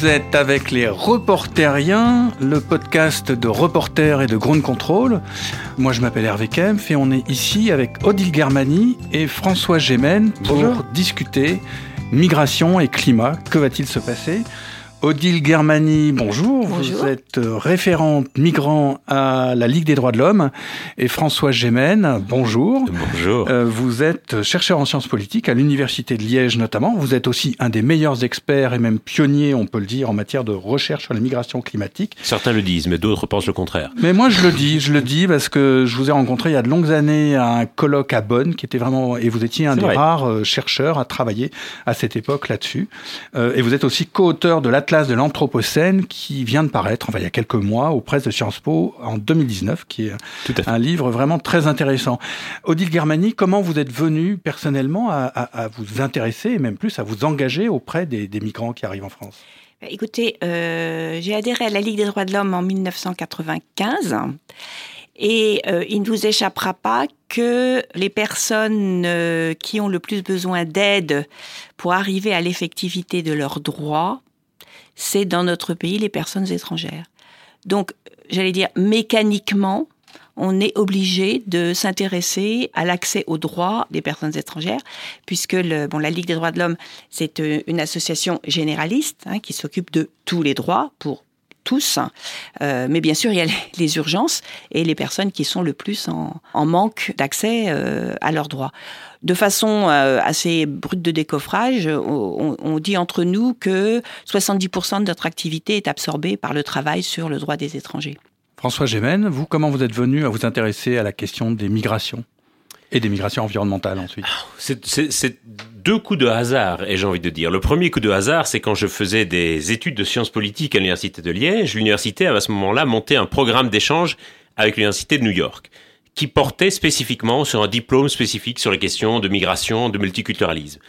vous êtes avec les Reporteriens, le podcast de reporters et de ground control. Moi, je m'appelle Hervé Kempf et on est ici avec Odile Germani et François Gémen pour discuter migration et climat. Que va-t-il se passer? Odile Germani, bonjour. bonjour. Vous êtes euh, référente migrant à la Ligue des droits de l'homme. Et François Gémen, bonjour. Bonjour. Euh, vous êtes chercheur en sciences politiques à l'Université de Liège notamment. Vous êtes aussi un des meilleurs experts et même pionniers, on peut le dire, en matière de recherche sur la migration climatique. Certains le disent, mais d'autres pensent le contraire. Mais moi, je le dis, je le dis parce que je vous ai rencontré il y a de longues années à un colloque à Bonn, qui était vraiment, et vous étiez un des vrai. rares euh, chercheurs à travailler à cette époque là-dessus. Euh, et vous êtes aussi co-auteur de l'Atlas de l'Anthropocène, qui vient de paraître, enfin, il y a quelques mois, aux presses de Sciences Po en 2019, qui est Tout à fait. un livre vraiment très intéressant. Odile Germani, comment vous êtes venu personnellement à, à- à vous intéresser et même plus à vous engager auprès des, des migrants qui arrivent en France? Bah, Écoutez, euh, j'ai adhéré à la Ligue des droits de l'homme en 1995 et euh, il ne vous échappera pas que les personnes euh, qui ont le plus besoin d'aide pour arriver à l'effectivité de leurs droits, c'est dans notre pays les personnes étrangères. Donc, j'allais dire mécaniquement, on est obligé de s'intéresser à l'accès aux droits des personnes étrangères, puisque bon, la Ligue des droits de l'homme, c'est euh, une association généraliste hein, qui s'occupe de tous les droits pour tous. Euh, mais bien sûr, il y a les, urgences et les personnes qui sont le plus en, en manque d'accès euh, à leurs droits. De façon euh, assez brute de décoffrage, on, on dit entre nous que 70% de notre activité est absorbée par le travail sur le droit des étrangers. François Gémen, vous, comment vous êtes venu à vous intéresser à la question des migrations? Et des migrations environnementales ensuite C'est- deux coups de hasard, et j'ai envie de dire. Le premier coup de hasard, c'est quand je faisais des études de sciences politiques à l'Université de Liège. L'université avait à ce moment-là monté un programme d'échange avec l'Université de New York, qui portait spécifiquement sur un diplôme spécifique sur les questions de migration, de multiculturalisme.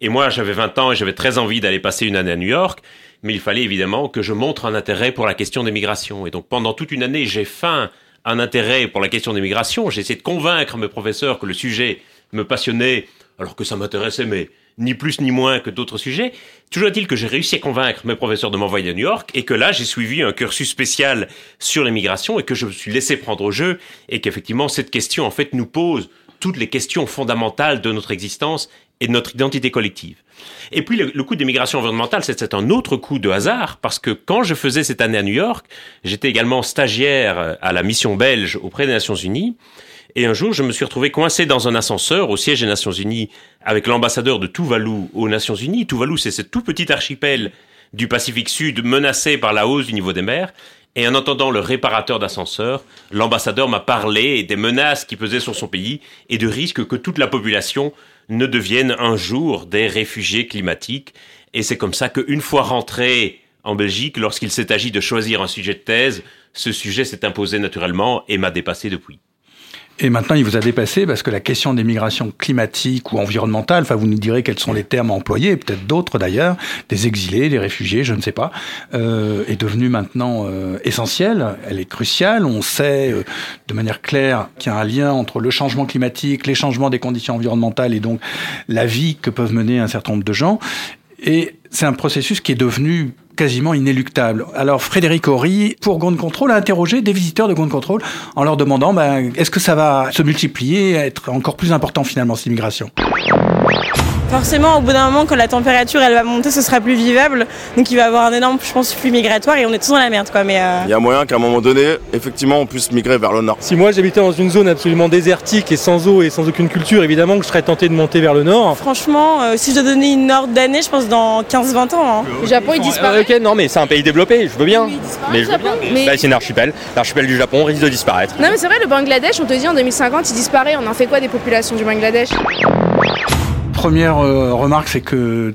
Et moi, j'avais 20 ans et j'avais très envie d'aller passer une année à New York, mais il fallait évidemment que je montre un intérêt pour la question des migrations. Et donc pendant toute une année, j'ai faim un intérêt pour la question des migrations. J'ai essayé de convaincre mes professeurs que le sujet me passionnait, alors que ça m'intéressait, mais ni plus ni moins que d'autres sujets. Toujours est-il que j'ai réussi à convaincre mes professeurs de m'envoyer à New York et que là, j'ai suivi un cursus spécial sur les migrations et que je me suis laissé prendre au jeu et qu'effectivement, cette question, en fait, nous pose toutes les questions fondamentales de notre existence et de notre identité collective. Et puis le, le coup des migrations environnementales, c'est un autre coup de hasard, parce que quand je faisais cette année à New York, j'étais également stagiaire à la mission belge auprès des Nations Unies, et un jour je me suis retrouvé coincé dans un ascenseur au siège des Nations Unies avec l'ambassadeur de Tuvalu aux Nations Unies. Tuvalu, c'est ce tout petit archipel du Pacifique Sud menacé par la hausse du niveau des mers. Et en entendant le réparateur d'ascenseur, l'ambassadeur m'a parlé des menaces qui pesaient sur son pays et du risque que toute la population ne devienne un jour des réfugiés climatiques. Et c'est comme ça qu'une fois rentré en Belgique, lorsqu'il s'est agi de choisir un sujet de thèse, ce sujet s'est imposé naturellement et m'a dépassé depuis. Et maintenant, il vous a dépassé parce que la question des migrations climatiques ou environnementales, enfin, vous nous direz quels sont les termes à employer, et peut-être d'autres d'ailleurs, des exilés, des réfugiés, je ne sais pas, euh, est devenue maintenant euh, essentielle. Elle est cruciale. On sait euh, de manière claire qu'il y a un lien entre le changement climatique, les changements des conditions environnementales et donc la vie que peuvent mener un certain nombre de gens. Et c'est un processus qui est devenu quasiment inéluctable. Alors Frédéric Horry, pour Ground Control, a interrogé des visiteurs de Ground Control en leur demandant ben, est-ce que ça va se multiplier, être encore plus important finalement ces migrations Forcément, au bout d'un moment, quand la température elle va monter, ce sera plus vivable. Donc il va y avoir un énorme, je pense, flux migratoire et on est tous dans la merde, quoi. Mais euh, Il y a moyen qu'à un moment donné, effectivement, on puisse migrer vers le nord. Si moi j'habitais dans une zone absolument désertique et sans eau et sans aucune culture, évidemment que je serais tenté de monter vers le nord. franchement, euh, si je dois donner une ordre d'année, je pense dans 15-20 ans. hein. Le Japon, il Euh, disparaît. ok, non mais c'est un pays développé, je veux bien. Il disparaît, Mais le. Japon. Mais- Bah, c'est un archipel. L'archipel du Japon risque de disparaître. Non mais c'est vrai, le Bangladesh, on te dit en 2050, il disparaît. On en fait quoi des populations du Bangladesh? Première euh, remarque, c'est que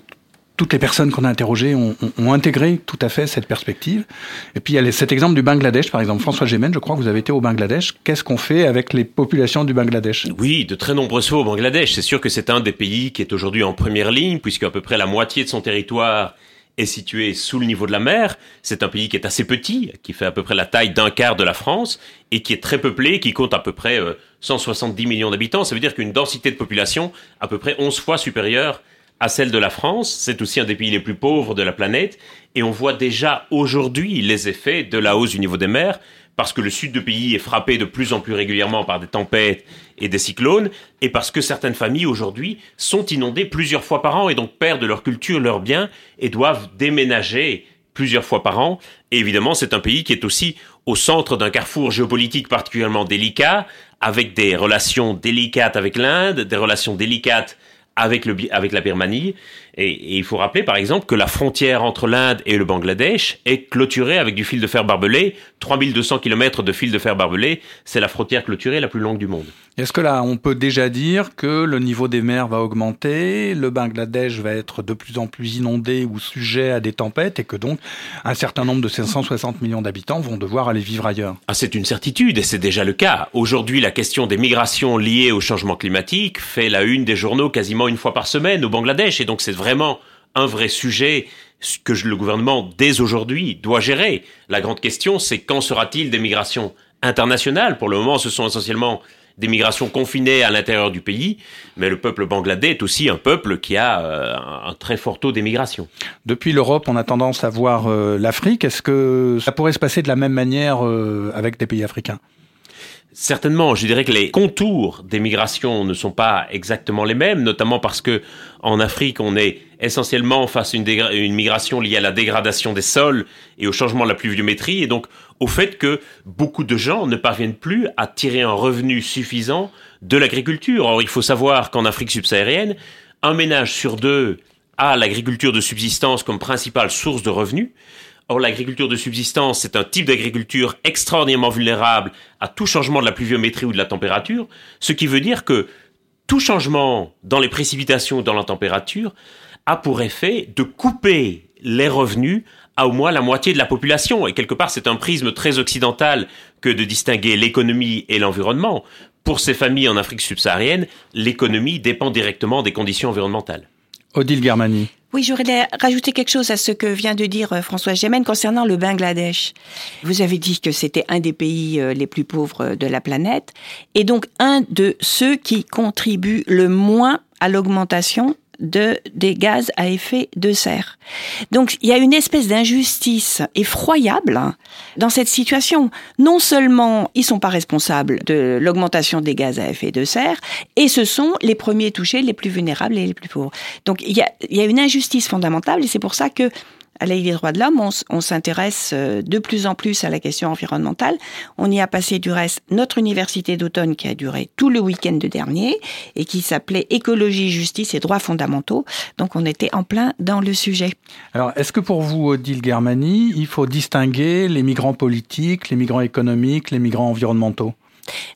toutes les personnes qu'on a interrogées ont, intégré tout à fait cette perspective. Et puis il y a cet exemple du Bangladesh, par exemple. François Gémen, je crois que vous avez été au Bangladesh. Qu'est-ce qu'on fait avec les populations du Bangladesh? Oui, de très nombreuses fois au Bangladesh. C'est sûr que c'est un des pays qui est aujourd'hui en première ligne, puisque à peu près la moitié de son territoire est situé sous le niveau de la mer. C'est un pays qui est assez petit, qui fait à peu près la taille d'un quart de la France, et qui est très peuplé, qui compte à peu près euh, 170 millions d'habitants. Ça veut dire qu'une densité de population à peu près 11 fois supérieure à celle de la France. C'est aussi un des pays les plus pauvres de la planète. Et on voit déjà aujourd'hui les effets de la hausse du niveau des mers, parce que le sud du pays est frappé de plus en plus régulièrement par des tempêtes et des cyclones, et parce que certaines familles aujourd'hui sont inondées plusieurs fois par an et donc perdent leur culture, leurs biens, et doivent déménager plusieurs fois par an. Et évidemment, c'est un pays qui est aussi au centre d'un carrefour géopolitique particulièrement délicat, avec des relations délicates avec l'Inde, des relations délicates avec, le, avec la Birmanie. Et, il faut rappeler, par exemple, que la frontière entre l'Inde et le Bangladesh est clôturée avec du fil de fer barbelé. 3200 km de fil de fer barbelé, c'est la frontière clôturée la plus longue du monde. Est-ce que là, on peut déjà dire que le niveau des mers va augmenter, le Bangladesh va être de plus en plus inondé ou sujet à des tempêtes et que donc un certain nombre de 560 millions d'habitants vont devoir aller vivre ailleurs? Ah, C'est une certitude et c'est déjà le cas. Aujourd'hui, la question des migrations liées au changement climatique fait la une des journaux quasiment une fois par semaine au Bangladesh et donc c'est vraiment un vrai sujet que le gouvernement, dès aujourd'hui, doit gérer. La grande question, c'est quand sera-t-il des migrations internationales? Pour le moment, ce sont essentiellement des migrations confinées à l'intérieur du pays, mais le peuple bangladais est aussi un peuple qui a euh, un très fort taux d'émigration. Depuis l'Europe, on a tendance à voir euh, l'Afrique. Est-ce que ça pourrait se passer de la même manière euh, avec des pays africains? Certainement, je dirais que les contours des migrations ne sont pas exactement les mêmes, notamment parce que en Afrique, on est essentiellement face à une, une, migration liée à la dégradation des sols et au changement de la pluviométrie, et donc au fait que beaucoup de gens ne parviennent plus à tirer un revenu suffisant de l'agriculture. Or, il faut savoir qu'en Afrique subsaharienne, un ménage sur deux a l'agriculture de subsistance comme principale source de revenus. Or, l'agriculture de subsistance, c'est un type d'agriculture extraordinairement vulnérable à tout changement de la pluviométrie ou de la température, ce qui veut dire que tout changement dans les précipitations ou dans la température a pour effet de couper les revenus à au moins la moitié de la population. Et quelque part, c'est un prisme très occidental que de distinguer l'économie et l'environnement. Pour ces familles en Afrique subsaharienne, l'économie dépend directement des conditions environnementales. Odile Germani. Oui, j'aurais rajouter quelque chose à ce que vient de dire euh, François Gémen concernant le Bangladesh. Vous avez dit que c'était un des pays euh, les plus pauvres de la planète et donc un de ceux qui contribuent le moins à l'augmentation de, des gaz à effet de serre. Donc il y a une espèce d'injustice effroyable hein, dans cette situation. Non seulement ils sont pas responsables de l'augmentation des gaz à effet de serre, et ce sont les premiers touchés, les plus vulnérables et les plus pauvres. Donc il y a, il y a une injustice fondamentale, et c'est pour ça que à la Ligue des droits de l'homme, on, s'intéresse euh, de plus en plus à la question environnementale. On y a passé du reste notre université d'automne qui a duré tout le week-end de dernier et qui s'appelait Écologie, justice et droits fondamentaux. Donc on était en plein dans le sujet. Alors est-ce que pour vous, Odile Germani, il faut distinguer les migrants politiques, les migrants économiques, les migrants environnementaux?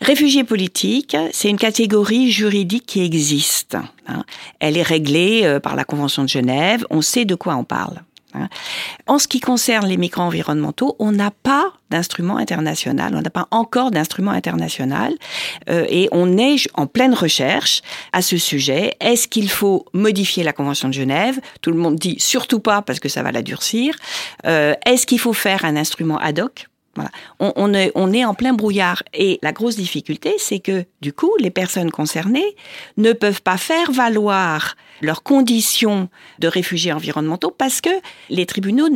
Réfugiés politiques, c'est une catégorie juridique qui existe. Hein. Elle est réglée euh, par la Convention de Genève, on sait de quoi on parle. En ce qui concerne les micro environnementaux, on n'a pas d'instrument international, on n'a pas encore d'instrument international, euh, et on est en pleine recherche à ce sujet. Est-ce qu'il faut modifier la Convention de Genève? Tout le monde dit surtout pas parce que ça va la durcir. Euh, est-ce qu'il faut faire un instrument ad hoc? Voilà. On, est, on est en plein brouillard. Et la grosse difficulté, c'est que, du coup, les personnes concernées ne peuvent pas faire valoir leurs conditions de réfugiés environnementaux parce que les tribunaux,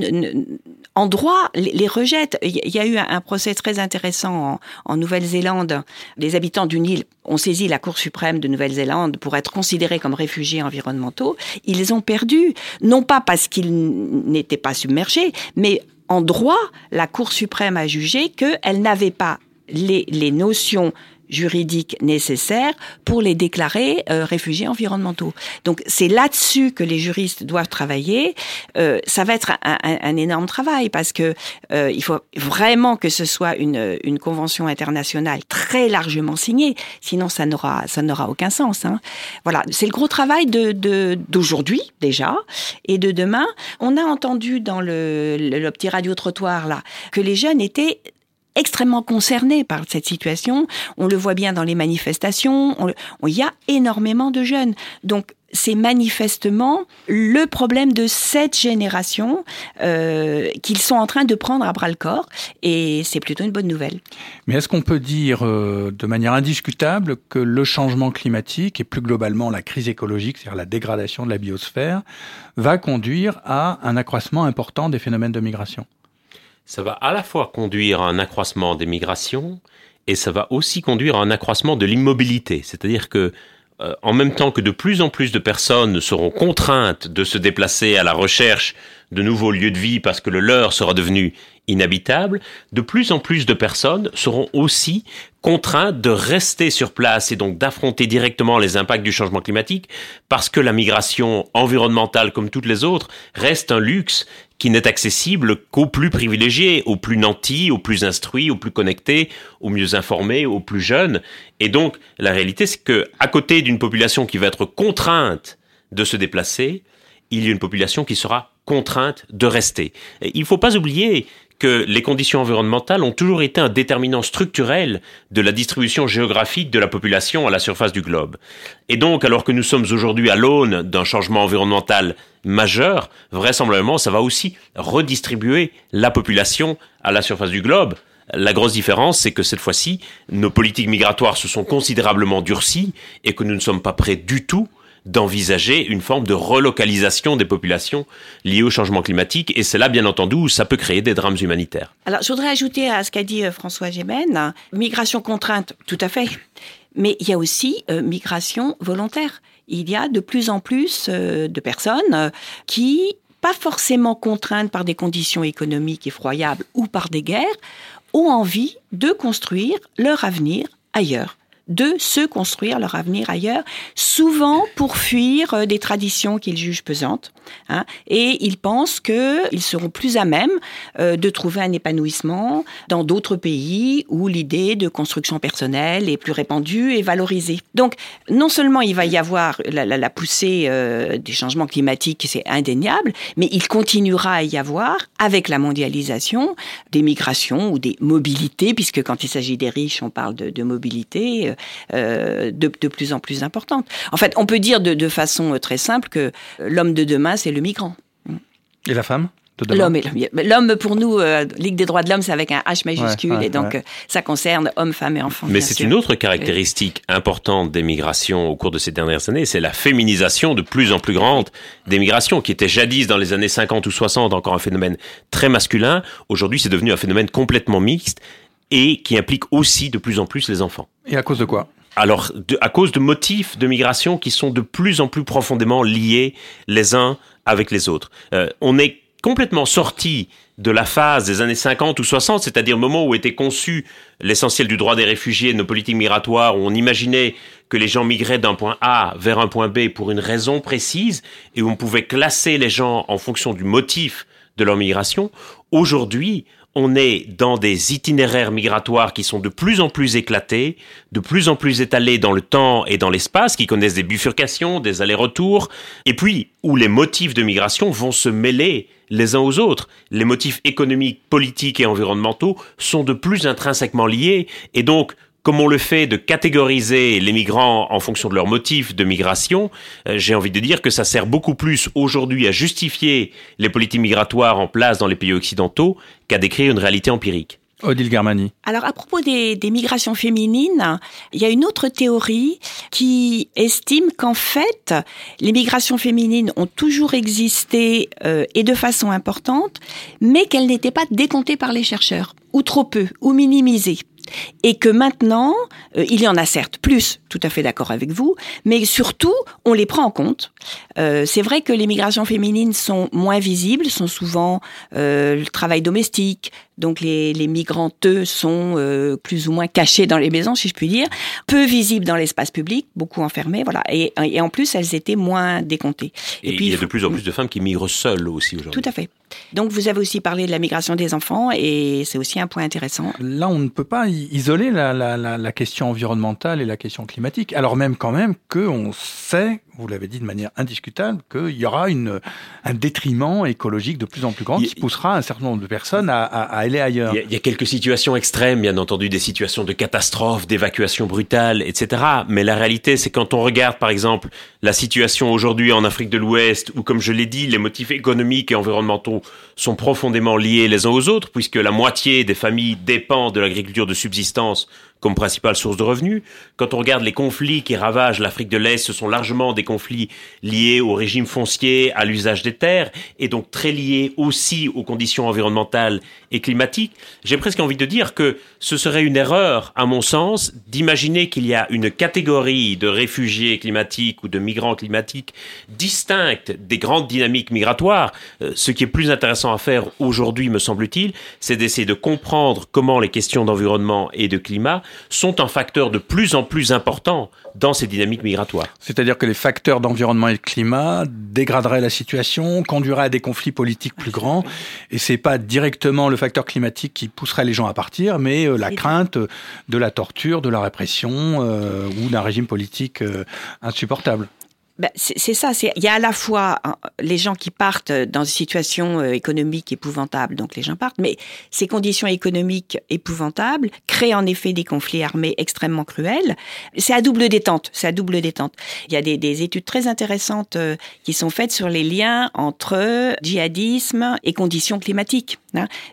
en droit, les, rejettent. Il y a eu un procès très intéressant en, en Nouvelle-Zélande. Les habitants d'une île ont saisi la Cour suprême de Nouvelle-Zélande pour être considérés comme réfugiés environnementaux. Ils ont perdu, non pas parce qu'ils n'étaient pas submergés, mais en droit, la Cour suprême a jugé qu'elle n'avait pas les, notions juridiques nécessaires pour les déclarer euh, réfugiés environnementaux. Donc c'est là-dessus que les juristes doivent travailler. Euh, ça va être un, un, un, énorme travail parce que euh, il faut vraiment que ce soit une, une convention internationale très largement signée, sinon ça n'aura ça n'aura aucun sens. Hein. Voilà, c'est le gros travail de d'aujourd'hui déjà et de demain. On a entendu dans le, le, le petit radio trottoir là que les jeunes étaient extrêmement concernés par cette situation. On le voit bien dans les manifestations. Il y a énormément de jeunes. Donc, c'est manifestement le problème de cette génération euh, qu'ils sont en train de prendre à bras le corps, et c'est plutôt une bonne nouvelle. Mais est-ce qu'on peut dire euh, de manière indiscutable que le changement climatique et plus globalement la crise écologique, c'est-à-dire la dégradation de la biosphère, va conduire à un accroissement important des phénomènes de migration? Ça va à la fois conduire à un accroissement des migrations, et ça va aussi conduire à un accroissement de l'immobilité, c'est-à-dire que euh, en même temps que de plus en plus de personnes seront contraintes de se déplacer à la recherche de nouveaux lieux de vie parce que le leur sera devenu inhabitable, de plus en plus de personnes seront aussi contraintes de rester sur place et donc d'affronter directement les impacts du changement climatique parce que la migration environnementale comme toutes les autres reste un luxe qui n'est accessible qu'aux plus privilégiés, aux plus nantis, aux plus instruits, aux plus connectés, aux mieux informés, aux plus jeunes. Et donc, la réalité, c'est que, à côté d'une population qui va être contrainte de se déplacer, il y a une population qui sera contrainte de rester. il ne faut pas oublier que les conditions environnementales ont toujours été un déterminant structurel de la distribution géographique de la population à la surface du globe. Et donc, alors que nous sommes aujourd'hui à l'aune d'un changement environnemental majeur, vraisemblablement, ça va aussi redistribuer la population à la surface du globe. La grosse différence, c'est que cette fois-ci, nos politiques migratoires se sont considérablement durcies et que nous ne sommes pas prêts du tout d'envisager une forme de relocalisation des populations liées au changement climatique. Et c'est là, bien entendu, où ça peut créer des drames humanitaires. Alors, je voudrais ajouter à ce qu'a dit euh, François Gémen, migration contrainte, tout à fait. Mais il y a aussi euh, migration volontaire. Il y a de plus en plus euh, de personnes qui, pas forcément contraintes par des conditions économiques effroyables ou par des guerres, ont envie de construire leur avenir ailleurs de se construire leur avenir ailleurs, souvent pour fuir euh, des traditions qu'ils jugent pesantes. Hein, et ils pensent qu'ils seront plus à même euh, de trouver un épanouissement dans d'autres pays où l'idée de construction personnelle est plus répandue et valorisée. Donc, non seulement il va y avoir la, poussée euh, des changements climatiques, c'est indéniable, mais il continuera à y avoir, avec la mondialisation, des migrations ou des mobilités, puisque quand il s'agit des riches, on parle de, de mobilité euh, de, plus en plus importante. En fait, on peut dire de, façon euh, très simple que l'homme de demain, c'est le migrant. Et la femme L'homme, l'homme pour nous, euh, Ligue des droits de l'homme, c'est avec un H majuscule, et donc ça concerne hommes, femmes et enfants. Mais c'est une autre caractéristique importante des migrations au cours de ces dernières années, c'est la féminisation de plus en plus grande des migrations, qui était jadis dans les années 50 ou 60 encore un phénomène très masculin. Aujourd'hui, c'est devenu un phénomène complètement mixte et qui implique aussi de plus en plus les enfants. Et à cause de quoi? Alors, à cause de motifs de migration qui sont de plus en plus profondément liés les uns avec les autres. Euh, on est complètement sorti de la phase des années 50 ou 60, c'est-à-dire le moment où était conçu l'essentiel du droit des réfugiés, nos politiques migratoires, où on imaginait que les gens migraient d'un point A vers un point B pour une raison précise, et où on pouvait classer les gens en fonction du motif de leur migration. Aujourd'hui, on est dans des itinéraires migratoires qui sont de plus en plus éclatés, de plus en plus étalés dans le temps et dans l'espace, qui connaissent des bifurcations, des allers-retours, et puis où les motifs de migration vont se mêler les uns aux autres. Les motifs économiques, politiques et environnementaux sont de plus intrinsèquement liés, et donc comme on le fait de catégoriser les migrants en fonction de leurs motifs de migration, euh, j'ai envie de dire que ça sert beaucoup plus aujourd'hui à justifier les politiques migratoires en place dans les pays occidentaux qu'à décrire une réalité empirique. Odile Germani. Alors à propos des, migrations féminines, il y a une autre théorie qui estime qu'en fait, les migrations féminines ont toujours existé euh, et de façon importante, mais qu'elles n'étaient pas décomptées par les chercheurs, ou trop peu, ou minimisées et que maintenant, euh, il y en a certes plus, tout à fait d'accord avec vous, mais surtout, on les prend en compte. Euh, c'est vrai que les migrations féminines sont moins visibles, sont souvent euh, le travail domestique, donc les, les migrantes sont euh, plus ou moins cachées dans les maisons, si je puis dire, peu visibles dans l'espace public, beaucoup enfermées, voilà. Et, et, en plus, elles étaient moins décomptées. Et, puis, il y a de plus en plus de femmes qui migrent seules aussi aujourd'hui. Tout à fait. Donc vous avez aussi parlé de la migration des enfants et c'est aussi un point intéressant. Là, on ne peut pas isoler la, la, la, la question environnementale et la question climatique, alors même quand même qu'on sait vous l'avez dit de manière indiscutable, qu'il y aura une, un détriment écologique de plus en plus grand qui poussera un certain nombre de personnes à, est ailleurs. Il y, a, il y, a, quelques situations extrêmes, bien entendu, des situations de catastrophe, d'évacuation brutale, etc. Mais la réalité, c'est quand on regarde, par exemple, la situation aujourd'hui en Afrique de l'Ouest, où, comme je l'ai dit, les motifs économiques et environnementaux sont profondément liés les uns aux autres, puisque la moitié des familles dépendent de l'agriculture de subsistance comme principale source de revenus. Quand on regarde les conflits qui ravagent l'Afrique de l'Est, ce sont largement des conflits liés au régime foncier, à l'usage des terres, et donc très liés aussi aux conditions environnementales et climatiques. J'ai presque envie de dire que ce serait une erreur, à mon sens, d'imaginer qu'il y a une catégorie de réfugiés climatiques ou de migrants climatiques distincte des grandes dynamiques migratoires. Euh, ce qui est plus intéressant à faire aujourd'hui, me semble-t-il, c'est d'essayer de comprendre comment les questions d'environnement et de climat sont un facteur de plus en plus important dans ces dynamiques migratoires. C'est-à-dire que les facteurs d'environnement et de climat dégraderaient la situation, conduiraient à des conflits politiques plus grands, et c'est pas directement le facteur climatique qui pousserait les gens à partir, mais euh, la crainte de la torture, de la répression euh, ou d'un régime politique euh, insupportable. Ben, c'est ça. Il y a à la fois hein, les gens qui partent dans des situations euh, économiques épouvantables, donc les gens partent, mais ces conditions économiques épouvantables créent en effet des conflits armés extrêmement cruels. C'est à double détente. C'est à double détente. Il y a des, des, études très intéressantes euh, qui sont faites sur les liens entre djihadisme et conditions climatiques.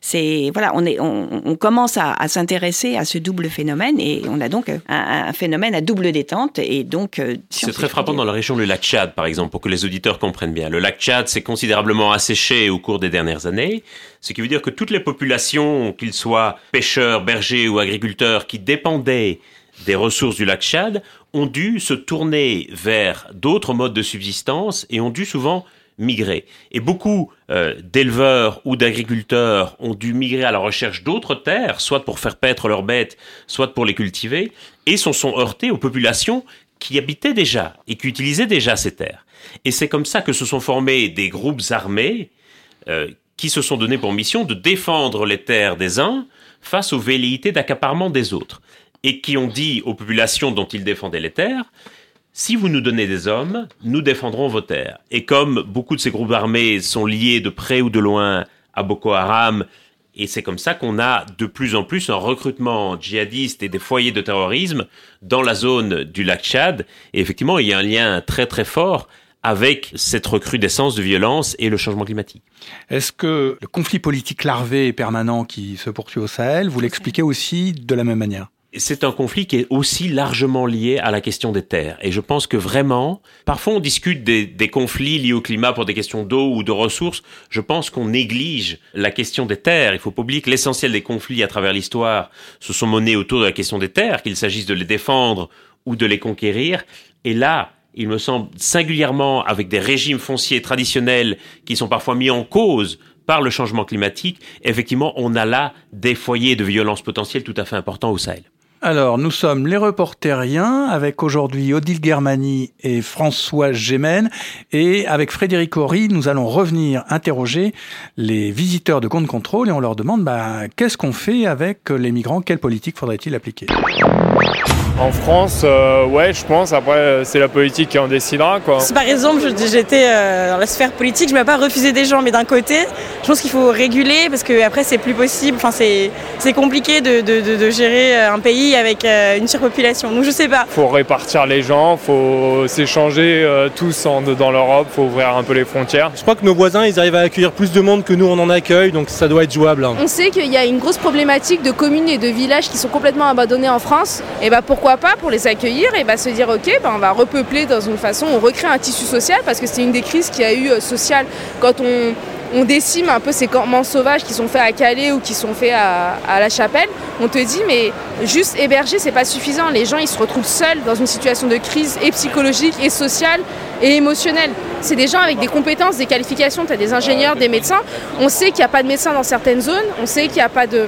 C'est voilà, on est, on, on commence à, à s'intéresser à ce double phénomène et on a donc un, un phénomène à double détente et donc. Euh, c'est très frappant dans la région de lac Tchad, par exemple, pour que les auditeurs comprennent bien. Le lac Tchad s'est considérablement asséché au cours des dernières années, ce qui veut dire que toutes les populations, qu'ils soient pêcheurs, bergers ou agriculteurs, qui dépendaient des ressources du lac Tchad, ont dû se tourner vers d'autres modes de subsistance et ont dû souvent migrer. Et beaucoup euh, d'éleveurs ou d'agriculteurs ont dû migrer à la recherche d'autres terres, soit pour faire paître leurs bêtes, soit pour les cultiver, et s'en sont heurtés aux populations qui habitaient déjà et qui utilisaient déjà ces terres. Et c'est comme ça que se sont formés des groupes armés euh, qui se sont donnés pour mission de défendre les terres des uns face aux velléités d'accaparement des autres, et qui ont dit aux populations dont ils défendaient les terres, si vous nous donnez des hommes, nous défendrons vos terres. Et comme beaucoup de ces groupes armés sont liés de près ou de loin à Boko Haram et c'est comme ça qu'on a de plus en plus un recrutement djihadiste et des foyers de terrorisme dans la zone du lac Tchad. Et effectivement, il y a un lien très très fort avec cette recrudescence de violence et le changement climatique. Est-ce que le conflit politique larvé et permanent qui se poursuit au Sahel, vous l'expliquez aussi de la même manière? C'est un conflit qui est aussi largement lié à la question des terres. Et je pense que vraiment, parfois on discute des, des conflits liés au climat pour des questions d'eau ou de ressources. Je pense qu'on néglige la question des terres. Il faut pas oublier que l'essentiel des conflits à travers l'histoire se sont menés autour de la question des terres, qu'il s'agisse de les défendre ou de les conquérir. Et là, il me semble singulièrement avec des régimes fonciers traditionnels qui sont parfois mis en cause par le changement climatique, effectivement, on a là des foyers de violence potentielle tout à fait importants au Sahel. Alors, nous sommes les reporteriens avec aujourd'hui Odile Germani et François Gémen. Et avec Frédéric Horry, nous allons revenir interroger les visiteurs de compte contrôle et on leur demande bah, qu'est-ce qu'on fait avec les migrants, quelle politique faudrait-il appliquer? En France, euh, ouais, je pense. Après, c'est la politique qui en décidera. Quoi. Si par exemple, j'étais euh, dans la sphère politique, je ne vais pas refuser des gens, mais d'un côté, je pense qu'il faut réguler parce que après, c'est plus possible. Enfin, c'est compliqué de, de, de, de, gérer un pays avec euh, une surpopulation. Donc, je sais pas. Faut répartir les gens, faut s'échanger euh, tous en, dans l'Europe, faut ouvrir un peu les frontières. Je crois que nos voisins, ils arrivent à accueillir plus de monde que nous, on en accueille, donc ça doit être jouable. Hein. On sait qu'il y a une grosse problématique de communes et de villages qui sont complètement abandonnés en France. Et bah pourquoi pas pour les accueillir et bah, se dire ok bah, on va repeupler dans une façon, on recrée un tissu social parce que c'est une des crises qu'il y a eu euh, sociale quand on, on, décime un peu ces campements sauvages qui sont faits à Calais ou qui sont faits à, à la Chapelle, on te dit mais juste héberger c'est pas suffisant, les gens ils se retrouvent seuls dans une situation de crise et psychologique et sociale et émotionnelle. C'est des gens avec des compétences, des qualifications, tu as des ingénieurs, des médecins, on sait qu'il n'y a pas de médecins dans certaines zones, on sait qu'il n'y a pas de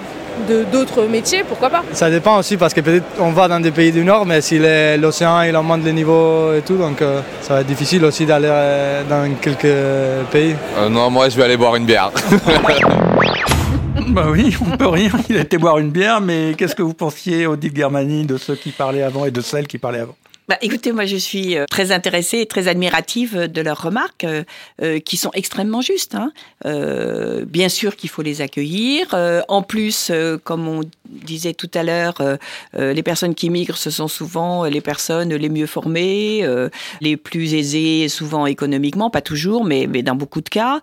d'autres métiers, pourquoi pas Ça dépend aussi parce que peut-être on va dans des pays du Nord, mais si l'océan il augmente les niveaux et tout, donc euh, ça va être difficile aussi d'aller euh, dans quelques pays. Euh, non, moi je vais aller boire une bière. bah oui, on peut rien. Il a été boire une bière, mais qu'est-ce que vous pensiez, Odile Germani, de ceux qui parlaient avant et de celles qui parlaient avant? Bah, écoutez, moi je suis euh, très intéressée et très admirative de leurs remarques euh, euh, qui sont extrêmement justes. Hein. Euh, bien sûr qu'il faut les accueillir. Euh, en plus, euh, comme on disait tout à l'heure, les personnes qui migrent, ce sont souvent les personnes les mieux formées, les plus aisées, souvent économiquement, pas toujours, mais, mais dans beaucoup de cas.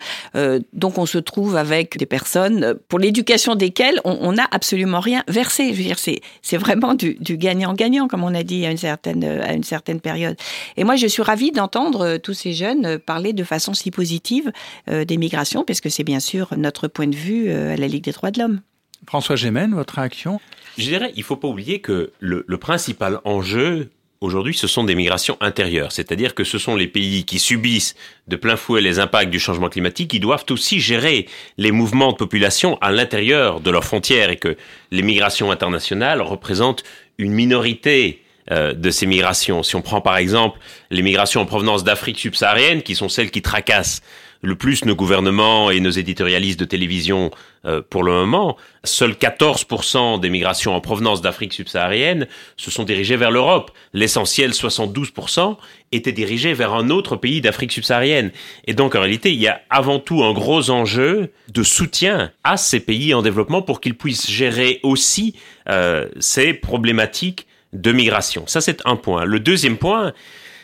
Donc on se trouve avec des personnes pour l'éducation desquelles on n'a absolument rien versé. Je veux dire, c'est vraiment du gagnant-gagnant, comme on a dit à une certaine à une certaine période. Et moi, je suis ravie d'entendre euh, tous ces jeunes euh, parler de façon si positive euh, des migrations, parce que c'est bien sûr notre point de vue euh, à la Ligue des droits de l'homme. François Gémen, votre réaction? Je dirais, il faut pas oublier que le, le principal enjeu aujourd'hui, ce sont des migrations intérieures. C'est-à-dire que ce sont les pays qui subissent de plein fouet les impacts du changement climatique qui doivent aussi gérer les mouvements de population à l'intérieur de leurs frontières et que les migrations internationales représentent une minorité euh, de ces migrations. Si on prend par exemple les migrations en provenance d'Afrique subsaharienne, qui sont celles qui tracassent le plus nos gouvernements et nos éditorialistes de télévision euh, pour le moment, seuls 14% des migrations en provenance d'Afrique subsaharienne se sont dirigées vers l'Europe. L'essentiel, 72%, étaient dirigés vers un autre pays d'Afrique subsaharienne. Et donc, en réalité, il y a avant tout un gros enjeu de soutien à ces pays en développement pour qu'ils puissent gérer aussi euh, ces problématiques de migration. Ça, c'est un point. Le deuxième point,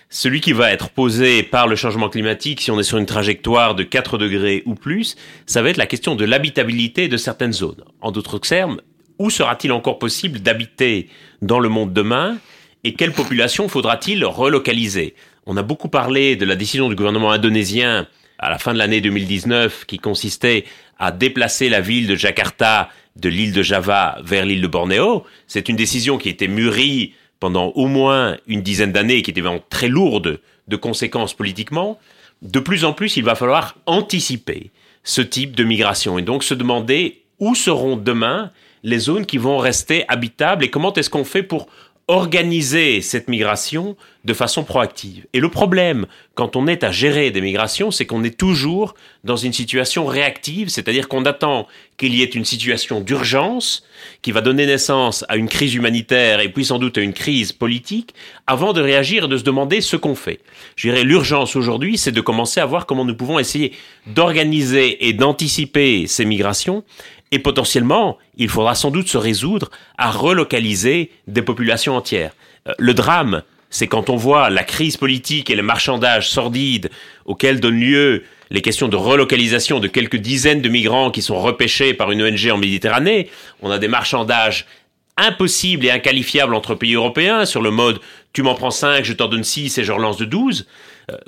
celui qui va être posé par le changement climatique, si on est sur une trajectoire de 4 degrés ou plus, ça va être la question de l'habitabilité de certaines zones. En d'autres termes, où sera-t-il encore possible d'habiter dans le monde demain et quelle population faudra-t-il relocaliser? On a beaucoup parlé de la décision du gouvernement indonésien à la fin de l'année 2019 qui consistait à déplacer la ville de Jakarta de l'île de Java vers l'île de Bornéo. C'est une décision qui été mûrie pendant au moins une dizaine d'années qui était vraiment très lourde de conséquences politiquement. De plus en plus, il va falloir anticiper ce type de migration et donc se demander où seront demain les zones qui vont rester habitables et comment est-ce qu'on fait pour organiser cette migration de façon proactive. Et le problème, quand on est à gérer des migrations, c'est qu'on est toujours dans une situation réactive, c'est-à-dire qu'on attend qu'il y ait une situation d'urgence qui va donner naissance à une crise humanitaire et puis sans doute à une crise politique, avant de réagir et de se demander ce qu'on fait. Je dirais l'urgence aujourd'hui, c'est de commencer à voir comment nous pouvons essayer d'organiser et d'anticiper ces migrations et potentiellement, il faudra sans doute se résoudre à relocaliser des populations entières. Euh, Le drame, c'est quand on voit la crise politique et le marchandage sordide auquel donnent lieu les questions de relocalisation de quelques dizaines de migrants qui sont repêchés par une ONG en Méditerranée. On a des marchandages impossibles et inqualifiables entre pays européens sur le mode tu m'en prends 5, je t'en donne 6 et je relance de 12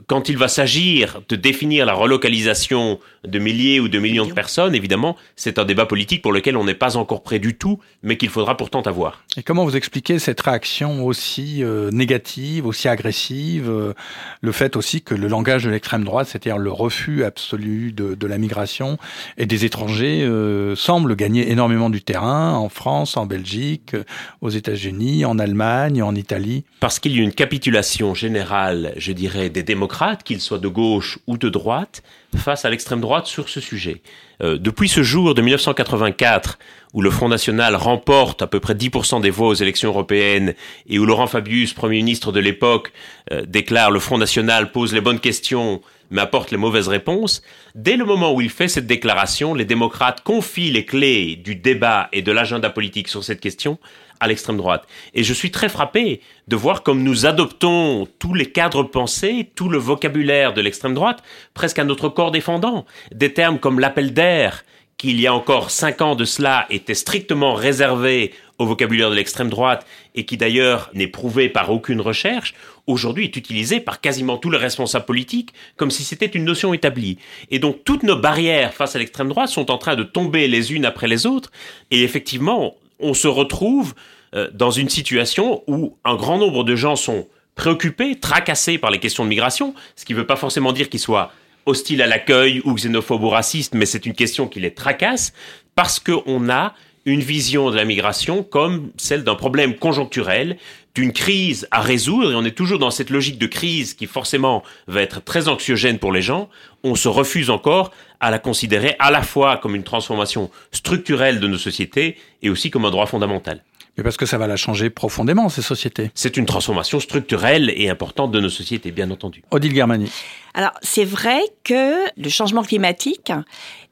quand il va s'agir de définir la relocalisation de milliers ou de millions de personnes, évidemment, c'est un débat politique pour lequel on n'est pas encore prêt du tout, mais qu'il faudra pourtant avoir. Et comment vous expliquez cette réaction aussi euh, négative, aussi agressive, euh, le fait aussi que le langage de l'extrême droite, c'est-à-dire le refus absolu de, de, la migration et des étrangers, euh, semble gagner énormément du terrain en France, en Belgique, aux États-Unis, en Allemagne, en Italie? Parce qu'il y a une capitulation générale, je dirais, des démocrates, qu'ils soient de gauche ou de droite, face à l'extrême droite sur ce sujet. Euh, depuis ce jour de 1984, où le Front National remporte à peu près 10% des voix aux élections européennes et où Laurent Fabius, Premier ministre de l'époque, euh, déclare le Front National pose les bonnes questions mais apporte les mauvaises réponses, dès le moment où il fait cette déclaration, les démocrates confient les clés du débat et de l'agenda politique sur cette question à l'extrême droite. Et je suis très frappé de voir comme nous adoptons tous les cadres pensés, tout le vocabulaire de l'extrême droite, presque à notre corps défendant. Des termes comme l'appel d'air, qui il y a encore cinq ans de cela était strictement réservé au vocabulaire de l'extrême droite et qui d'ailleurs n'est prouvé par aucune recherche, aujourd'hui est utilisé par quasiment tous les responsables politiques comme si c'était une notion établie. Et donc toutes nos barrières face à l'extrême droite sont en train de tomber les unes après les autres et effectivement on se retrouve euh, dans une situation où un grand nombre de gens sont préoccupés, tracassés par les questions de migration, ce qui ne veut pas forcément dire qu'ils soient hostiles à l'accueil ou xénophobes ou racistes, mais c'est une question qui les tracasse parce qu'on a une vision de la migration comme celle d'un problème conjoncturel, d'une crise à résoudre, et on est toujours dans cette logique de crise qui forcément va être très anxiogène pour les gens, on se refuse encore à la considérer à la fois comme une transformation structurelle de nos sociétés et aussi comme un droit fondamental. Mais parce que ça va la changer profondément, ces sociétés. C'est une transformation structurelle et importante de nos sociétés, bien entendu. Odile Germani. Alors, c'est vrai que le changement climatique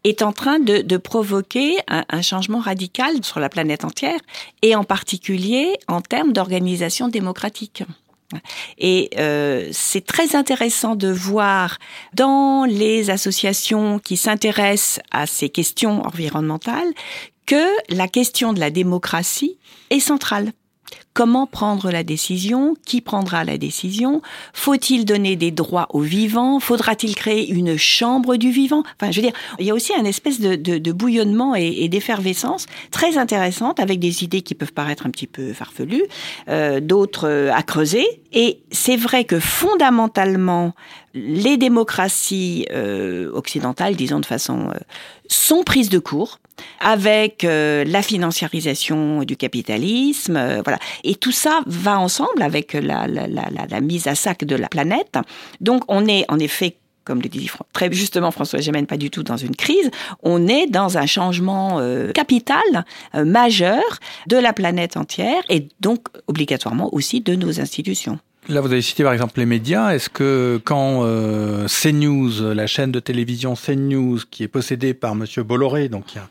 est en train de, de provoquer un, un, changement radical sur la planète entière, et en particulier en termes d'organisation démocratique. Et euh, c'est très intéressant de voir dans les associations qui s'intéressent à ces questions environnementales que la question de la démocratie est centrale. Comment prendre la décision? Qui prendra la décision? Faut-il donner des droits aux vivants? Faudra-t-il créer une chambre du vivant? Enfin, je veux dire, il y a aussi un espèce de, de, de bouillonnement et, d'effervescence très intéressante avec des idées qui peuvent paraître un petit peu farfelues, euh, d'autres euh, à creuser. Et c'est vrai que fondamentalement, les démocraties euh, occidentales, disons de façon, euh, sont prises de court avec euh, la financiarisation du capitalisme, euh, voilà. Et tout ça va ensemble avec la, mise à sac de la planète. Donc on est en effet comme le dit très justement François Gémen, pas du tout dans une crise, on est dans un changement euh, capital, euh, majeur de la planète entière et donc obligatoirement aussi de nos institutions. Là, vous avez cité par exemple les médias. Est-ce que quand euh, CNews, la chaîne de télévision CNews, qui est possédée par Monsieur Bolloré, donc y a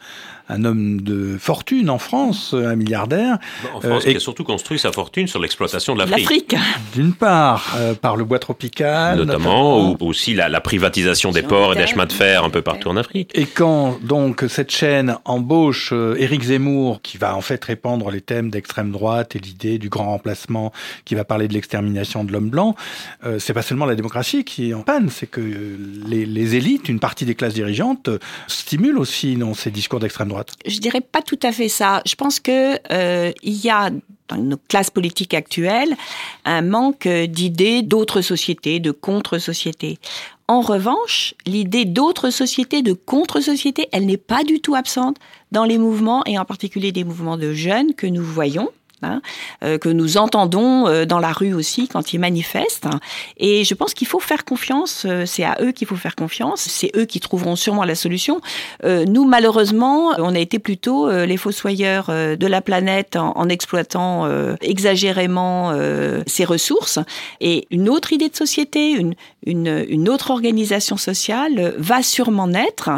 un homme de fortune en France, un milliardaire. En France, euh, qui a surtout construit sa fortune sur l'exploitation de l'Afrique. D'une part, euh, par le bois tropical. Notamment, notamment. ou aussi la, la privatisation des ports et des chemins de fer un peu partout en Afrique. Et quand donc cette chaîne embauche euh, Éric Zemmour, qui va en fait répandre les thèmes d'extrême droite et l'idée du grand remplacement, qui va parler de l'extermination de l'homme blanc, euh, c'est pas seulement la démocratie qui est en panne, c'est que les, les élites, une partie des classes dirigeantes, stimulent aussi dans ces discours d'extrême droite. Je dirais pas tout à fait ça. Je pense que euh, il y a dans nos classes politiques actuelles un manque d'idées d'autres sociétés, de contre-sociétés. En revanche, l'idée d'autres sociétés, de contre-sociétés, elle n'est pas du tout absente dans les mouvements et en particulier des mouvements de jeunes que nous voyons. Hein, euh, que nous entendons euh, dans la rue aussi quand ils manifestent. Et je pense qu'il faut faire confiance, euh, c'est à eux qu'il faut faire confiance, c'est eux qui trouveront sûrement la solution. Nous, malheureusement, on a été plutôt les fossoyeurs de la planète en, en exploitant exagérément ses ressources. Et une autre idée de société, une, une, une autre organisation sociale va sûrement naître,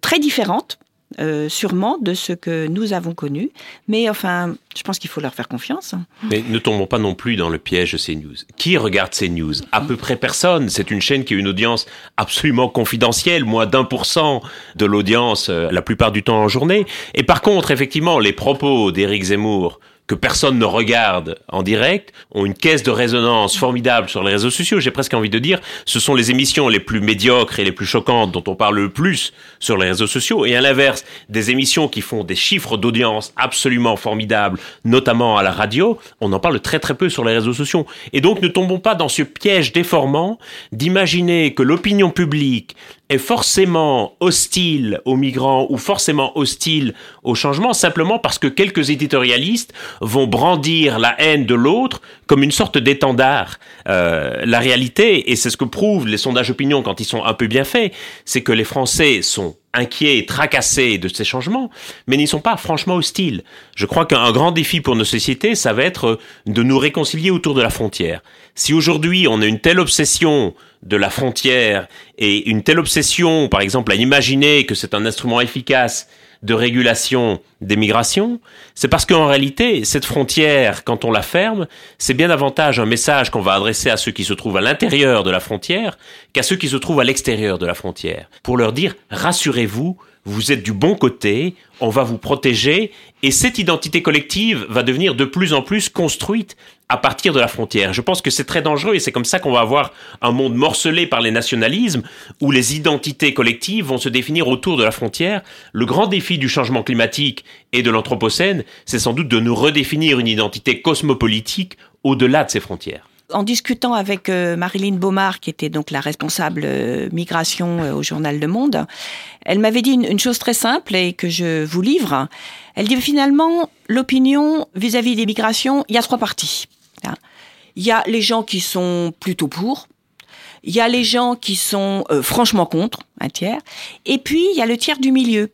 très différente euh, sûrement de ce que nous avons connu. Mais enfin, je pense qu'il faut leur faire confiance. Mais ne tombons pas non plus dans le piège de ces news. Qui regarde ces news? À peu près personne. C'est une chaîne qui a une audience absolument confidentielle, moins d'un pour cent de l'audience euh, la plupart du temps en journée. Et par contre, effectivement, les propos d'Éric Zemmour que personne ne regarde en direct, ont une caisse de résonance formidable sur les réseaux sociaux. J'ai presque envie de dire, ce sont les émissions les plus médiocres et les plus choquantes dont on parle le plus sur les réseaux sociaux. Et à l'inverse, des émissions qui font des chiffres d'audience absolument formidables, notamment à la radio, on en parle très très peu sur les réseaux sociaux. Et donc ne tombons pas dans ce piège déformant d'imaginer que l'opinion publique est forcément hostile aux migrants ou forcément hostile au changement simplement parce que quelques éditorialistes vont brandir la haine de l'autre comme une sorte d'étendard. Euh, la réalité, et c'est ce que prouvent les sondages opinion quand ils sont un peu bien faits, c'est que les Français sont inquiets et tracassés de ces changements, mais n'y sont pas franchement hostiles. Je crois qu'un grand défi pour nos sociétés, ça va être de nous réconcilier autour de la frontière. Si aujourd'hui on a une telle obsession de la frontière et une telle obsession, par exemple, à imaginer que c'est un instrument efficace de régulation des migrations, c'est parce qu'en réalité, cette frontière, quand on la ferme, c'est bien davantage un message qu'on va adresser à ceux qui se trouvent à l'intérieur de la frontière qu'à ceux qui se trouvent à l'extérieur de la frontière, pour leur dire, rassurez-vous, vous êtes du bon côté, on va vous protéger, et cette identité collective va devenir de plus en plus construite à partir de la frontière. Je pense que c'est très dangereux et c'est comme ça qu'on va avoir un monde morcelé par les nationalismes où les identités collectives vont se définir autour de la frontière. Le grand défi du changement climatique et de l'Anthropocène, c'est sans doute de nous redéfinir une identité cosmopolitique au-delà de ces frontières en discutant avec euh, Marilyn Baumard, qui était donc la responsable euh, migration euh, au journal Le Monde, elle m'avait dit une, chose très simple et que je vous livre. Elle dit finalement, l'opinion vis-à-vis des migrations, il y a trois parties. Il y a les gens qui sont plutôt pour, il y a les gens qui sont franchement contre, un tiers, et puis il y a le tiers du milieu.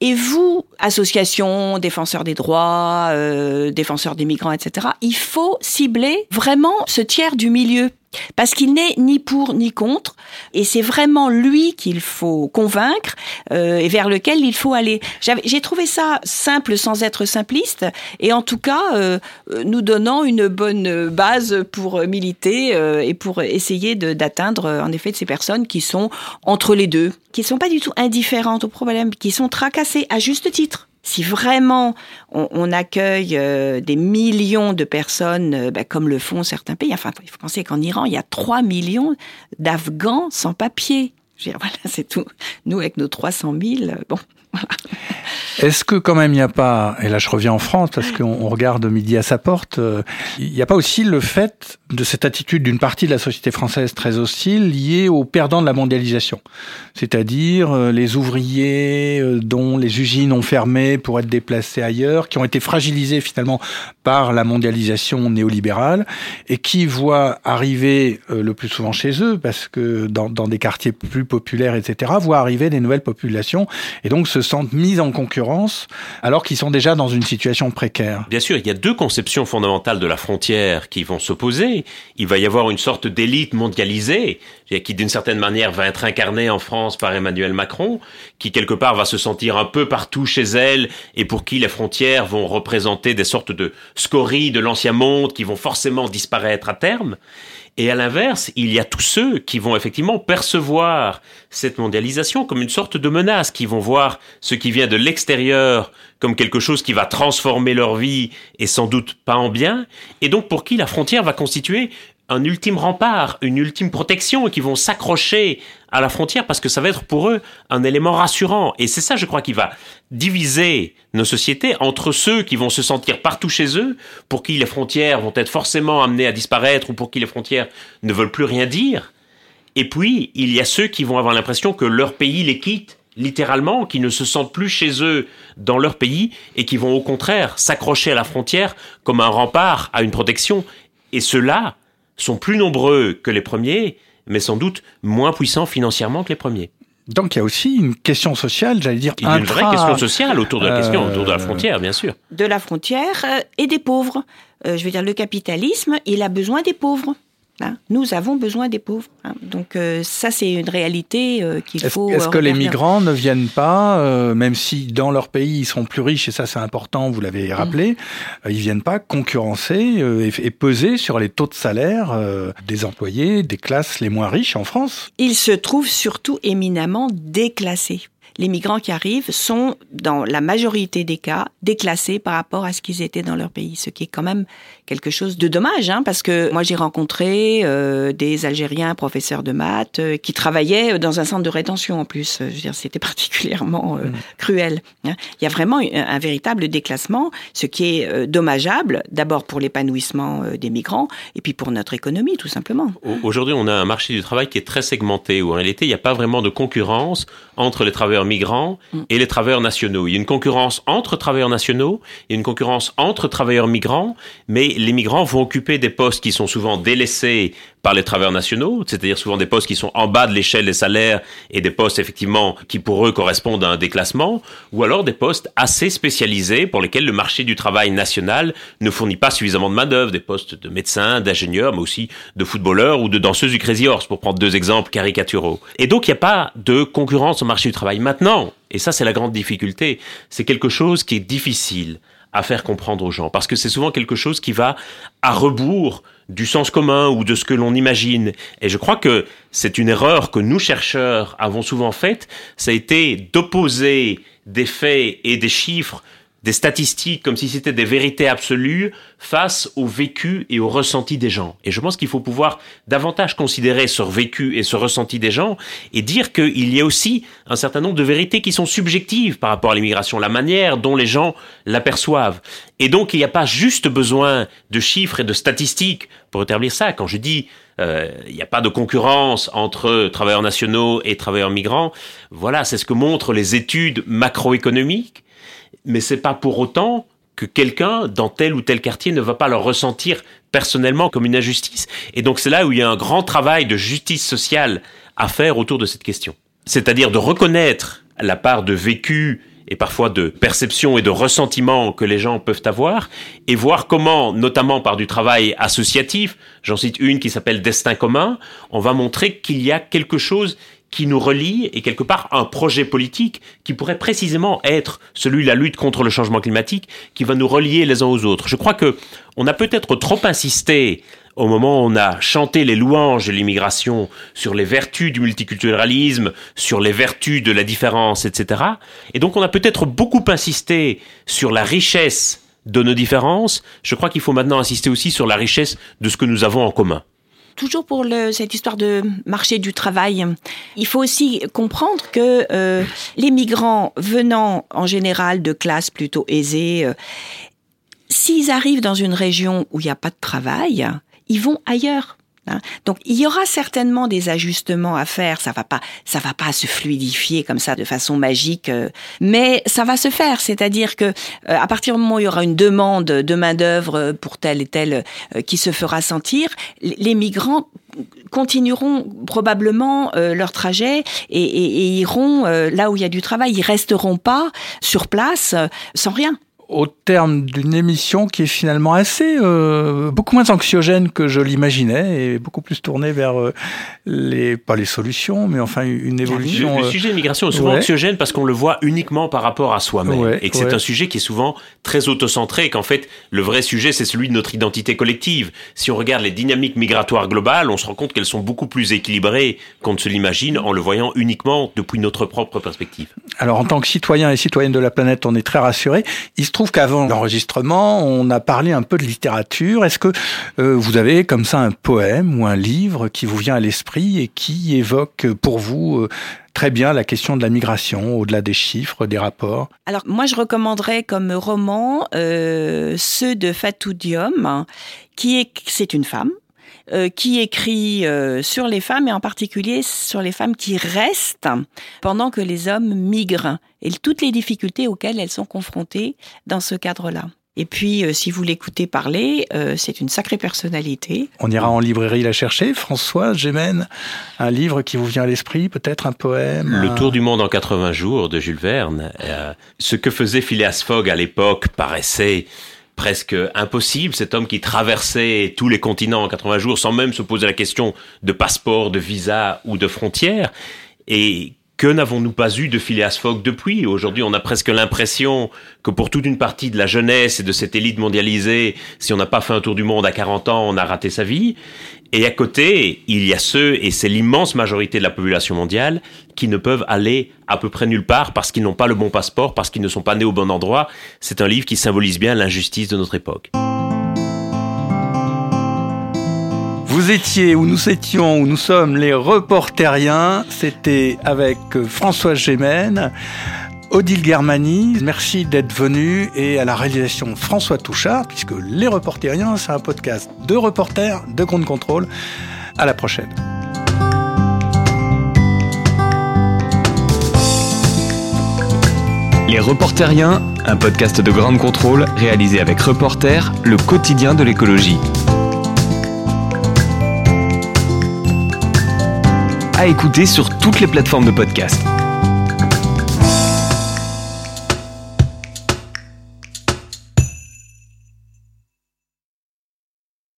Et vous, associations, défenseurs des droits, euh, défenseurs des migrants, etc., il faut cibler vraiment ce tiers du milieu parce qu'il n'est ni pour ni contre, et c'est vraiment lui qu'il faut convaincre euh, et vers lequel il faut aller. J'ai trouvé ça simple sans être simpliste, et en tout cas euh, nous donnant une bonne base pour militer euh, et pour essayer d'atteindre en effet de ces personnes qui sont entre les deux, qui ne sont pas du tout indifférentes au problème, qui sont tracassées à juste titre si vraiment on, accueille euh, des millions de personnes, euh, bah, comme le font certains pays, enfin, il faut penser qu'en Iran, il y a 3 millions d'Afghans sans papier. voilà, c'est tout. Nous, avec nos 300 000, euh, est-ce que quand même il n'y a pas, et là je reviens en France parce qu'on regarde midi à sa porte, euh, il n'y a pas aussi le fait de cette attitude d'une partie de la société française très hostile liée aux perdants de la mondialisation, c'est-à-dire euh, les ouvriers euh, dont les usines ont fermé pour être déplacés ailleurs, qui ont été fragilisés finalement par la mondialisation néolibérale et qui voient arriver le plus souvent chez eux, parce que dans, dans des quartiers plus populaires, etc., voient arriver des nouvelles populations et donc se sentent mis en concurrence alors qu'ils sont déjà dans une situation précaire. Bien sûr, il y a deux conceptions fondamentales de la frontière qui vont s'opposer. Il va y avoir une sorte d'élite mondialisée qui d'une certaine manière va être incarnée en France par Emmanuel Macron, qui quelque part va se sentir un peu partout chez elle et pour qui les frontières vont représenter des sortes de scories de l'ancien monde qui vont forcément disparaître à terme. Et à l'inverse, il y a tous ceux qui vont effectivement percevoir cette mondialisation comme une sorte de menace, qui vont voir ce qui vient de l'extérieur comme quelque chose qui va transformer leur vie et sans doute pas en bien, et donc pour qui la frontière va constituer un ultime rempart, une ultime protection et qui vont s'accrocher à la frontière parce que ça va être pour eux un élément rassurant. Et c'est ça, je crois, qui va diviser nos sociétés entre ceux qui vont se sentir partout chez eux, pour qui les frontières vont être forcément amenées à disparaître ou pour qui les frontières ne veulent plus rien dire. Et puis, il y a ceux qui vont avoir l'impression que leur pays les quitte littéralement, qui ne se sentent plus chez eux dans leur pays et qui vont au contraire s'accrocher à la frontière comme un rempart à une protection. Et ceux-là, sont plus nombreux que les premiers, mais sans doute moins puissants financièrement que les premiers. Donc il y a aussi une question sociale, j'allais dire. Il y a une vraie question sociale autour de la question, autour de la frontière, bien sûr. De la frontière euh, et des pauvres. Euh, je veux dire, le capitalisme, il a besoin des pauvres. Hein? Nous avons besoin des pauvres. Hein. Donc euh, ça, c'est une réalité euh, qu'il faut. Est-ce que les migrants ne viennent pas, euh, même si dans leur pays ils sont plus riches et ça c'est important, vous l'avez rappelé, mm. ils viennent pas concurrencer et, peser sur les taux de salaire des employés des classes les moins riches en France? Ils se trouvent surtout éminemment déclassés les migrants qui arrivent sont, dans la majorité des cas, déclassés par rapport à ce qu'ils étaient dans leur pays, ce qui est quand même quelque chose de dommage, hein, parce que moi j'ai rencontré euh, des Algériens professeurs de maths euh, qui travaillaient dans un centre de rétention en plus. Je veux dire, c'était particulièrement euh, mmh. cruel. Hein. Il y a vraiment un, véritable déclassement, ce qui est dommageable, d'abord pour l'épanouissement des migrants, et puis pour notre économie, tout simplement. Aujourd'hui, on a un marché du travail qui est très segmenté, où en réalité, il n'y a pas vraiment de concurrence entre les travailleurs migrants mm. et les travailleurs nationaux. Il y a une concurrence entre travailleurs nationaux, il y a une concurrence entre travailleurs migrants, mais les migrants vont occuper des postes qui sont souvent délaissés par les travailleurs nationaux, c'est-à-dire souvent des postes qui sont en bas de l'échelle des salaires et des postes effectivement qui pour eux correspondent à un déclassement, ou alors des postes assez spécialisés pour lesquels le marché du travail national ne fournit pas suffisamment de main-d'œuvre, des postes de médecins, d'ingénieurs, mais aussi de footballeurs ou de danseuses du Crazy Horse, pour prendre deux exemples caricaturaux. Et donc il n'y a pas de concurrence au marché du travail. Maintenant, et ça c'est la grande difficulté, c'est quelque chose qui est difficile à faire comprendre aux gens, parce que c'est souvent quelque chose qui va à rebours du sens commun ou de ce que l'on imagine. Et je crois que c'est une erreur que nous, chercheurs, avons souvent faite, ça a été d'opposer des faits et des chiffres des statistiques comme si c'était des vérités absolues face au vécu et au ressenti des gens. Et je pense qu'il faut pouvoir davantage considérer ce vécu et ce ressenti des gens et dire qu'il y a aussi un certain nombre de vérités qui sont subjectives par rapport à l'immigration, la manière dont les gens l'aperçoivent. Et donc il n'y a pas juste besoin de chiffres et de statistiques pour établir ça. Quand je dis euh, il n'y a pas de concurrence entre travailleurs nationaux et travailleurs migrants, voilà, c'est ce que montrent les études macroéconomiques mais c'est pas pour autant que quelqu'un dans tel ou tel quartier ne va pas le ressentir personnellement comme une injustice. Et donc c'est là où il y a un grand travail de justice sociale à faire autour de cette question. C'est-à-dire de reconnaître la part de vécu et parfois de perception et de ressentiment que les gens peuvent avoir, et voir comment, notamment par du travail associatif, j'en cite une qui s'appelle Destin commun, on va montrer qu'il y a quelque chose qui nous relie et quelque part un projet politique qui pourrait précisément être celui de la lutte contre le changement climatique qui va nous relier les uns aux autres. Je crois que on a peut-être trop insisté au moment où on a chanté les louanges de l'immigration sur les vertus du multiculturalisme, sur les vertus de la différence, etc. Et donc on a peut-être beaucoup insisté sur la richesse de nos différences. Je crois qu'il faut maintenant insister aussi sur la richesse de ce que nous avons en commun toujours pour le, cette histoire de marché du travail, il faut aussi comprendre que euh, les migrants venant en général de classes plutôt aisées, euh, s'ils arrivent dans une région où il n'y a pas de travail, ils vont ailleurs. Hein. Donc il y aura certainement des ajustements à faire. Ça va pas, ça va pas se fluidifier comme ça de façon magique, euh, mais ça va se faire. C'est-à-dire que euh, à partir du moment où il y aura une demande de main d'œuvre pour tel et tel euh, qui se fera sentir, les migrants continueront probablement leur trajet et, et, iront là où il y a du travail. Ils resteront pas sur place sans rien au terme d'une émission qui est finalement assez euh, beaucoup moins anxiogène que je l'imaginais et beaucoup plus tournée vers euh, les pas les solutions mais enfin une évolution. Le, le euh, sujet de l'immigration est souvent anxiogène parce qu'on le voit uniquement par rapport à soi-même et que c'est un sujet qui est souvent très autocentré qu'en fait le vrai sujet c'est celui de notre identité collective. Si on regarde les dynamiques migratoires globales, on se rend compte qu'elles sont beaucoup plus équilibrées qu'on ne se l'imagine en le voyant uniquement depuis notre propre perspective. Alors en tant que citoyen et citoyenne de la planète, on est très rassuré trouve qu'avant l'enregistrement, on a parlé un peu de littérature. Est-ce que euh, vous avez comme ça un poème ou un livre qui vous vient à l'esprit et qui évoque pour vous euh, très bien la question de la migration, au-delà des chiffres, des rapports? Alors moi, je recommanderais comme roman euh, ceux de Fatou Diom, qui est, c'est une femme, euh, qui écrit euh, sur les femmes et en particulier sur les femmes qui restent pendant que les hommes migrent et toutes les difficultés auxquelles elles sont confrontées dans ce cadre-là. Et puis, euh, si vous l'écoutez parler, c'est une sacrée personnalité. On ira en librairie la chercher. François Gémen, un livre qui vous vient à l'esprit, peut-être un poème Le Tour du monde en 80 jours de Jules Verne. ce que faisait Phileas Fogg à l'époque paraissait presque impossible. Cet homme qui traversait tous les continents en 80 jours sans même se poser la question de passeport, de visa ou de frontières. Et que n'avons-nous pas eu de Phileas Fogg depuis? Aujourd'hui, on a presque l'impression que pour toute une partie de la jeunesse et de cette élite mondialisée, si on n'a pas fait un tour du monde à 40 ans, on a raté sa vie. Et à côté, il y a ceux, et c'est l'immense majorité de la population mondiale, qui ne peuvent aller à peu près nulle part parce qu'ils n'ont pas le bon passeport, parce qu'ils ne sont pas nés au bon endroit. C'est un livre qui symbolise bien l'injustice de notre époque. Vous étiez, ou nous étions, ou nous sommes les reporteriens. C'était avec François Gémen. Odile Germani, merci d'être venu et à la réalisation François Touchard, puisque Les Reporteriens, c'est un podcast de reporters de compte contrôle. À la prochaine. Les Reporteriens, un podcast de grande contrôle réalisé avec Reporter, le quotidien de l'écologie. À écouter sur toutes les plateformes de podcast.